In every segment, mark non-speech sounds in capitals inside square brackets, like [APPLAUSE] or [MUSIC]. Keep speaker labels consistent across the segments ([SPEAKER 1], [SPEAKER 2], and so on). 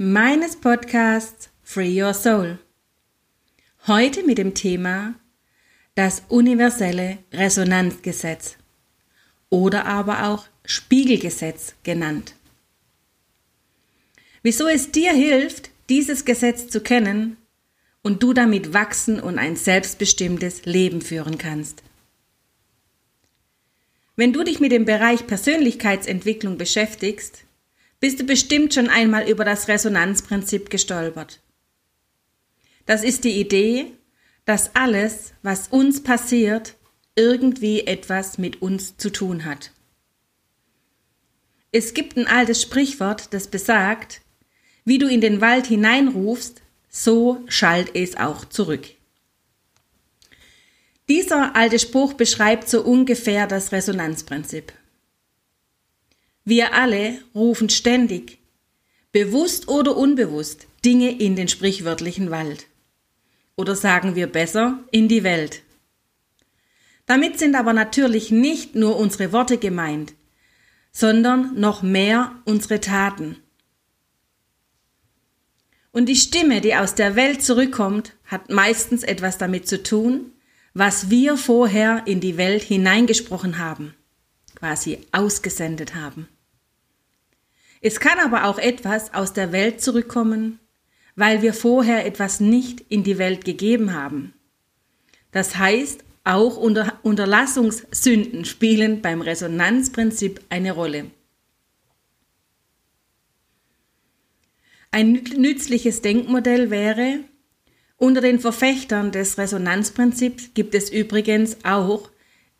[SPEAKER 1] meines Podcasts Free Your Soul. Heute mit dem Thema das universelle Resonanzgesetz oder aber auch Spiegelgesetz genannt. Wieso es dir hilft, dieses Gesetz zu kennen und du damit wachsen und ein selbstbestimmtes Leben führen kannst. Wenn du dich mit dem Bereich Persönlichkeitsentwicklung beschäftigst, bist du bestimmt schon einmal über das Resonanzprinzip gestolpert. Das ist die Idee, dass alles, was uns passiert, irgendwie etwas mit uns zu tun hat. Es gibt ein altes Sprichwort, das besagt, wie du in den Wald hineinrufst, so schallt es auch zurück. Dieser alte Spruch beschreibt so ungefähr das Resonanzprinzip. Wir alle rufen ständig, bewusst oder unbewusst, Dinge in den sprichwörtlichen Wald. Oder sagen wir besser, in die Welt. Damit sind aber natürlich nicht nur unsere Worte gemeint, sondern noch mehr unsere Taten. Und die Stimme, die aus der Welt zurückkommt, hat meistens etwas damit zu tun, was wir vorher in die Welt hineingesprochen haben, quasi ausgesendet haben. Es kann aber auch etwas aus der Welt zurückkommen, weil wir vorher etwas nicht in die Welt gegeben haben. Das heißt, auch Unter Unterlassungssünden spielen beim Resonanzprinzip eine Rolle. Ein nützliches Denkmodell wäre, unter den Verfechtern des Resonanzprinzips gibt es übrigens auch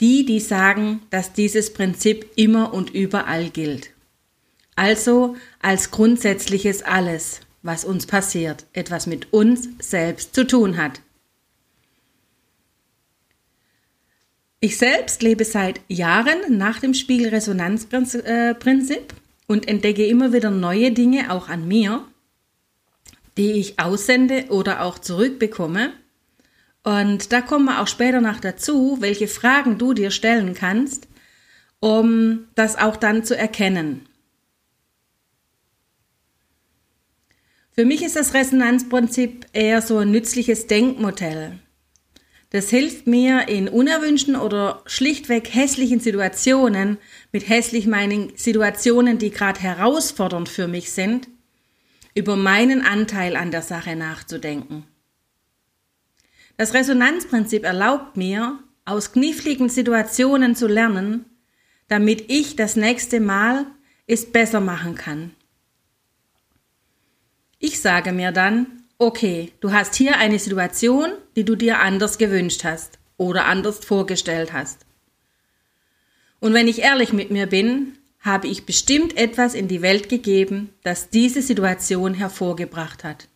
[SPEAKER 1] die, die sagen, dass dieses Prinzip immer und überall gilt. Also als grundsätzliches alles, was uns passiert, etwas mit uns selbst zu tun hat. Ich selbst lebe seit Jahren nach dem Spiegelresonanzprinzip und entdecke immer wieder neue Dinge auch an mir die ich aussende oder auch zurückbekomme. Und da kommen wir auch später noch dazu, welche Fragen du dir stellen kannst, um das auch dann zu erkennen. Für mich ist das Resonanzprinzip eher so ein nützliches Denkmodell. Das hilft mir in unerwünschten oder schlichtweg hässlichen Situationen, mit hässlich meinen Situationen, die gerade herausfordernd für mich sind, über meinen Anteil an der Sache nachzudenken. Das Resonanzprinzip erlaubt mir, aus kniffligen Situationen zu lernen, damit ich das nächste Mal es besser machen kann. Ich sage mir dann, okay, du hast hier eine Situation, die du dir anders gewünscht hast oder anders vorgestellt hast. Und wenn ich ehrlich mit mir bin, habe ich bestimmt etwas in die Welt gegeben, das diese Situation hervorgebracht hat.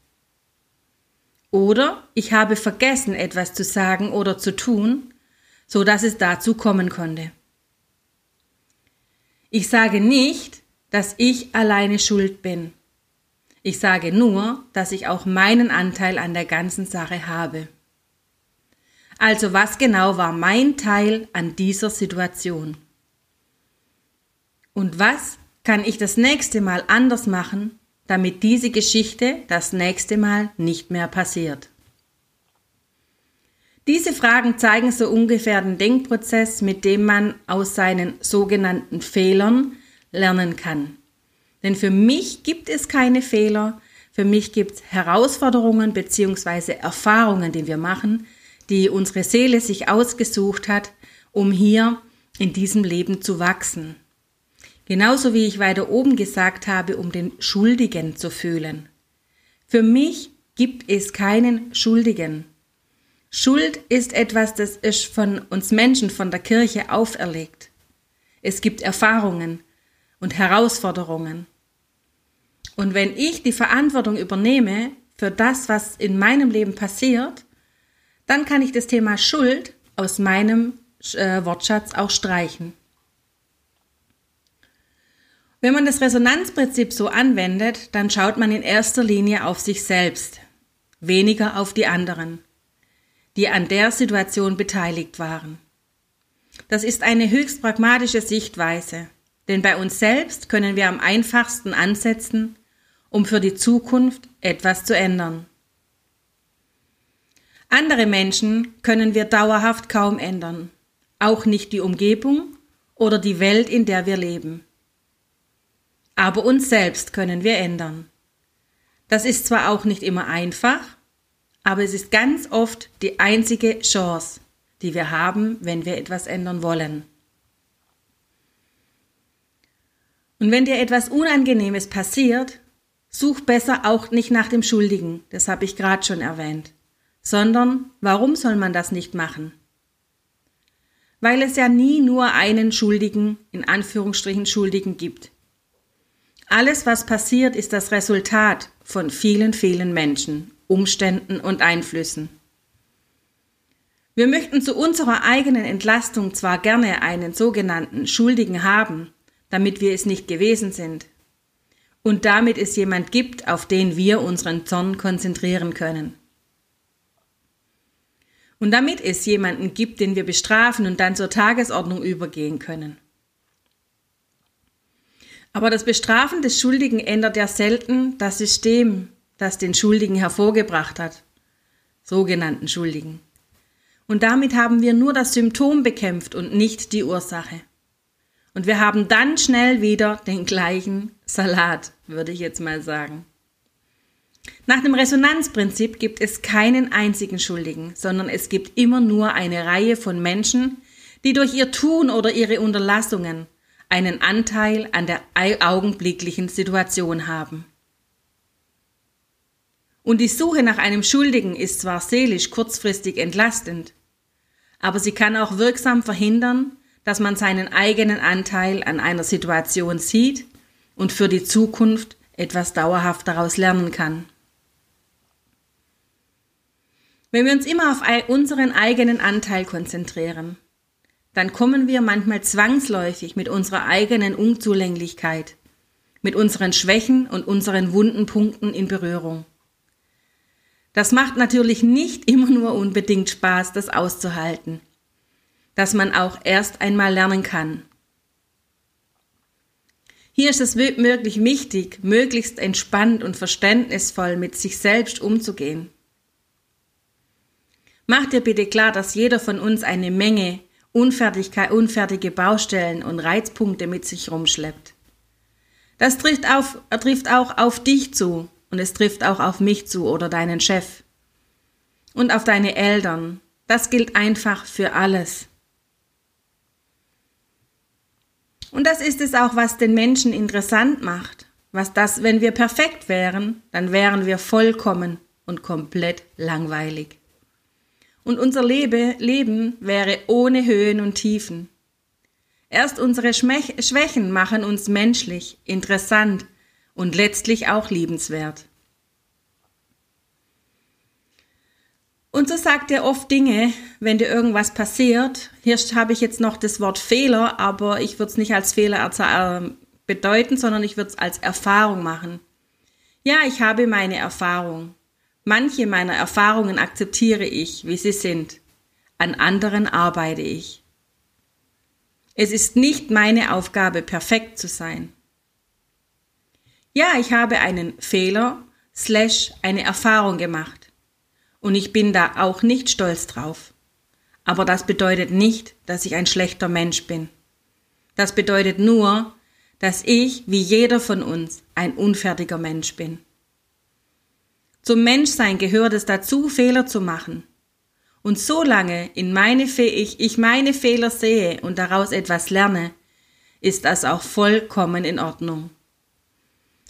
[SPEAKER 1] Oder ich habe vergessen, etwas zu sagen oder zu tun, so dass es dazu kommen konnte. Ich sage nicht, dass ich alleine schuld bin. Ich sage nur, dass ich auch meinen Anteil an der ganzen Sache habe. Also was genau war mein Teil an dieser Situation? Und was kann ich das nächste Mal anders machen, damit diese Geschichte das nächste Mal nicht mehr passiert? Diese Fragen zeigen so ungefähr den Denkprozess, mit dem man aus seinen sogenannten Fehlern lernen kann. Denn für mich gibt es keine Fehler, für mich gibt es Herausforderungen bzw. Erfahrungen, die wir machen, die unsere Seele sich ausgesucht hat, um hier in diesem Leben zu wachsen. Genauso wie ich weiter oben gesagt habe, um den Schuldigen zu fühlen. Für mich gibt es keinen Schuldigen. Schuld ist etwas, das ist von uns Menschen, von der Kirche auferlegt. Es gibt Erfahrungen und Herausforderungen. Und wenn ich die Verantwortung übernehme für das, was in meinem Leben passiert, dann kann ich das Thema Schuld aus meinem äh, Wortschatz auch streichen. Wenn man das Resonanzprinzip so anwendet, dann schaut man in erster Linie auf sich selbst, weniger auf die anderen, die an der Situation beteiligt waren. Das ist eine höchst pragmatische Sichtweise, denn bei uns selbst können wir am einfachsten ansetzen, um für die Zukunft etwas zu ändern. Andere Menschen können wir dauerhaft kaum ändern, auch nicht die Umgebung oder die Welt, in der wir leben. Aber uns selbst können wir ändern. Das ist zwar auch nicht immer einfach, aber es ist ganz oft die einzige Chance, die wir haben, wenn wir etwas ändern wollen. Und wenn dir etwas Unangenehmes passiert, such besser auch nicht nach dem Schuldigen, das habe ich gerade schon erwähnt, sondern warum soll man das nicht machen? Weil es ja nie nur einen Schuldigen, in Anführungsstrichen Schuldigen gibt. Alles, was passiert, ist das Resultat von vielen, vielen Menschen, Umständen und Einflüssen. Wir möchten zu unserer eigenen Entlastung zwar gerne einen sogenannten Schuldigen haben, damit wir es nicht gewesen sind, und damit es jemand gibt, auf den wir unseren Zorn konzentrieren können. Und damit es jemanden gibt, den wir bestrafen und dann zur Tagesordnung übergehen können. Aber das Bestrafen des Schuldigen ändert ja selten das System, das den Schuldigen hervorgebracht hat, sogenannten Schuldigen. Und damit haben wir nur das Symptom bekämpft und nicht die Ursache. Und wir haben dann schnell wieder den gleichen Salat, würde ich jetzt mal sagen. Nach dem Resonanzprinzip gibt es keinen einzigen Schuldigen, sondern es gibt immer nur eine Reihe von Menschen, die durch ihr Tun oder ihre Unterlassungen einen Anteil an der augenblicklichen Situation haben. Und die Suche nach einem Schuldigen ist zwar seelisch kurzfristig entlastend, aber sie kann auch wirksam verhindern, dass man seinen eigenen Anteil an einer Situation sieht und für die Zukunft etwas dauerhaft daraus lernen kann. Wenn wir uns immer auf unseren eigenen Anteil konzentrieren, dann kommen wir manchmal zwangsläufig mit unserer eigenen Unzulänglichkeit, mit unseren Schwächen und unseren wunden Punkten in Berührung. Das macht natürlich nicht [LAUGHS] immer nur unbedingt Spaß, das auszuhalten, dass man auch erst einmal lernen kann. Hier ist es wirklich wichtig, möglichst entspannt und verständnisvoll mit sich selbst umzugehen. Mach dir bitte klar, dass jeder von uns eine Menge unfertige Baustellen und Reizpunkte mit sich rumschleppt. Das trifft, auf, trifft auch auf dich zu und es trifft auch auf mich zu oder deinen Chef und auf deine Eltern. Das gilt einfach für alles. Und das ist es auch, was den Menschen interessant macht. Was das, wenn wir perfekt wären, dann wären wir vollkommen und komplett langweilig und unser Lebe, Leben wäre ohne Höhen und Tiefen. Erst unsere Schwächen machen uns menschlich, interessant und letztlich auch liebenswert. Und so sagt er oft Dinge, wenn dir irgendwas passiert. Hier habe ich jetzt noch das Wort Fehler, aber ich würde es nicht als Fehler äh, bedeuten, sondern ich würde es als Erfahrung machen. Ja, ich habe meine Erfahrung. Manche meiner Erfahrungen akzeptiere ich, wie sie sind. An anderen arbeite ich. Es ist nicht meine Aufgabe, perfekt zu sein. Ja, ich habe einen Fehler slash eine Erfahrung gemacht. Und ich bin da auch nicht stolz drauf. Aber das bedeutet nicht, dass ich ein schlechter Mensch bin. Das bedeutet nur, dass ich, wie jeder von uns, ein unfertiger Mensch bin. Zum Menschsein gehört es dazu, Fehler zu machen. Und solange in meine Fe ich, ich meine Fehler sehe und daraus etwas lerne, ist das auch vollkommen in Ordnung.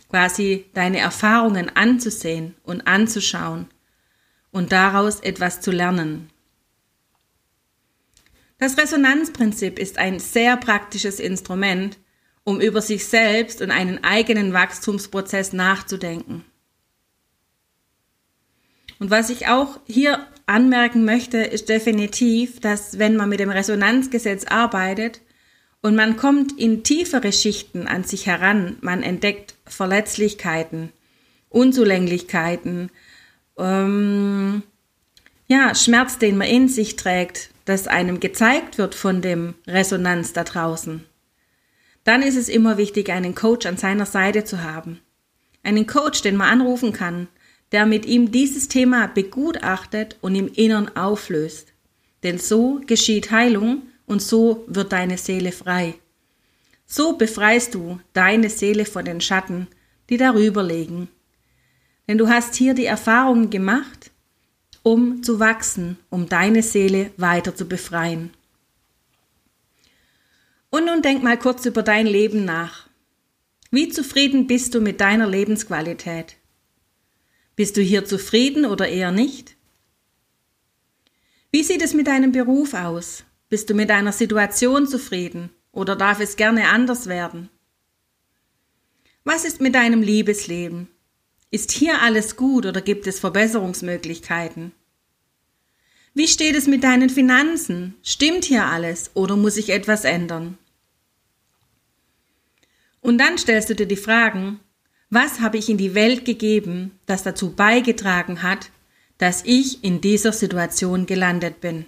[SPEAKER 1] Quasi deine Erfahrungen anzusehen und anzuschauen und daraus etwas zu lernen. Das Resonanzprinzip ist ein sehr praktisches Instrument, um über sich selbst und einen eigenen Wachstumsprozess nachzudenken. Und was ich auch hier anmerken möchte, ist definitiv, dass wenn man mit dem Resonanzgesetz arbeitet und man kommt in tiefere Schichten an sich heran, man entdeckt Verletzlichkeiten, Unzulänglichkeiten, ähm, ja, Schmerz, den man in sich trägt, das einem gezeigt wird von dem Resonanz da draußen. Dann ist es immer wichtig, einen Coach an seiner Seite zu haben. Einen Coach, den man anrufen kann, der mit ihm dieses Thema begutachtet und im Innern auflöst. Denn so geschieht Heilung und so wird deine Seele frei. So befreist du deine Seele von den Schatten, die darüber liegen. Denn du hast hier die Erfahrungen gemacht, um zu wachsen, um deine Seele weiter zu befreien. Und nun denk mal kurz über dein Leben nach. Wie zufrieden bist du mit deiner Lebensqualität? Bist du hier zufrieden oder eher nicht? Wie sieht es mit deinem Beruf aus? Bist du mit deiner Situation zufrieden oder darf es gerne anders werden? Was ist mit deinem Liebesleben? Ist hier alles gut oder gibt es Verbesserungsmöglichkeiten? Wie steht es mit deinen Finanzen? Stimmt hier alles oder muss sich etwas ändern? Und dann stellst du dir die Fragen, was habe ich in die Welt gegeben, das dazu beigetragen hat, dass ich in dieser Situation gelandet bin?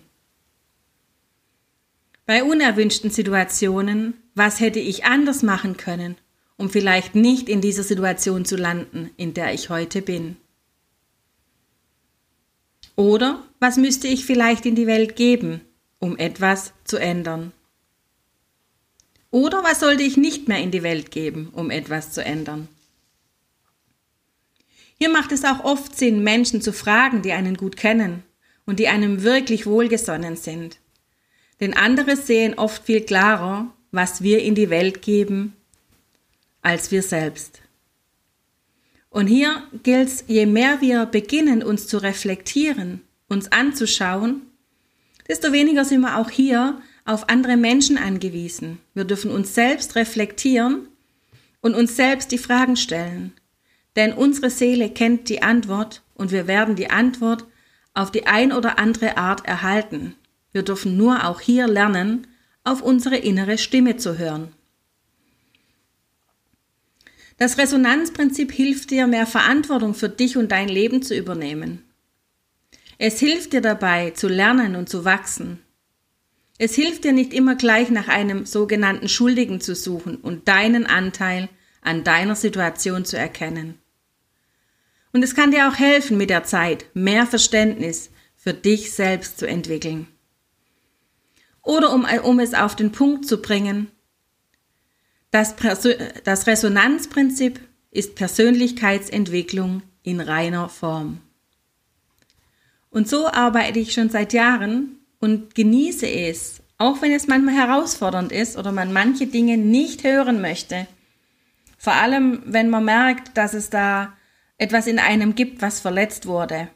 [SPEAKER 1] Bei unerwünschten Situationen, was hätte ich anders machen können um vielleicht nicht in dieser Situation zu landen, in der ich heute bin? Oder was müsste ich vielleicht in die Welt geben, um etwas zu ändern? Oder was sollte ich nicht mehr in die Welt geben, um etwas zu ändern? Hier macht es auch oft Sinn, Menschen zu fragen, die einen gut kennen und die einem wirklich wohlgesonnen sind. Denn andere sehen oft viel klarer, was wir in die Welt geben, als wir selbst. Und hier gilt es, je mehr wir beginnen, uns zu reflektieren, uns anzuschauen, desto weniger sind wir auch hier auf andere Menschen angewiesen. Wir dürfen uns selbst reflektieren und uns selbst die Fragen stellen. Denn unsere Seele kennt die Antwort und wir werden die Antwort auf die ein oder andere Art erhalten. Wir dürfen nur auch hier lernen, auf unsere innere Stimme zu hören. Das Resonanzprinzip hilft dir, mehr Verantwortung für dich und dein Leben zu übernehmen. Es hilft dir dabei, zu lernen und zu wachsen. Es hilft dir nicht immer gleich nach einem sogenannten Schuldigen zu suchen und deinen Anteil an deiner Situation zu erkennen. Und es kann dir auch helfen, mit der Zeit mehr Verständnis für dich selbst zu entwickeln. Oder um, um es auf den Punkt zu bringen, das, das Resonanzprinzip ist Persönlichkeitsentwicklung in reiner Form. Und so arbeite ich schon seit Jahren und genieße es, auch wenn es manchmal herausfordernd ist oder man manche Dinge nicht hören möchte. Vor allem, wenn man merkt, dass es da etwas in einem gibt, was verletzt wurde.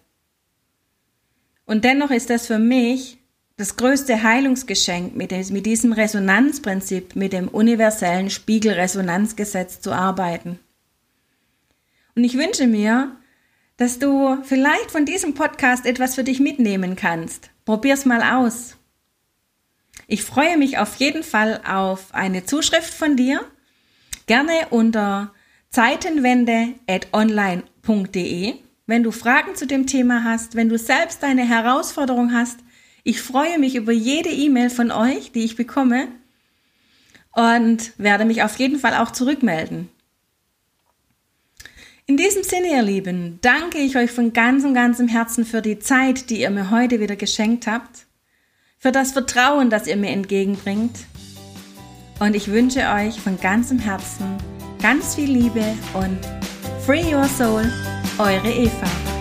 [SPEAKER 1] Und dennoch ist das für mich das größte Heilungsgeschenk mit, mit diesem Resonanzprinzip, mit dem universellen Spiegelresonanzgesetz zu arbeiten. Und ich wünsche mir, dass du vielleicht von diesem Podcast etwas für dich mitnehmen kannst. Probier's mal aus. Ich freue mich auf jeden Fall auf eine Zuschrift von dir. Gerne unter zeitenwende.online.de. Wenn du Fragen zu dem Thema hast, wenn du selbst eine Herausforderung hast, ich freue mich über jede E-Mail von euch, die ich bekomme und werde mich auf jeden Fall auch zurückmelden. In diesem Sinne, ihr Lieben, danke ich euch von ganzem, ganzem Herzen für die Zeit, die ihr mir heute wieder geschenkt habt, für das Vertrauen, das ihr mir entgegenbringt. Und ich wünsche euch von ganzem Herzen ganz viel Liebe und Free Your Soul, eure Eva.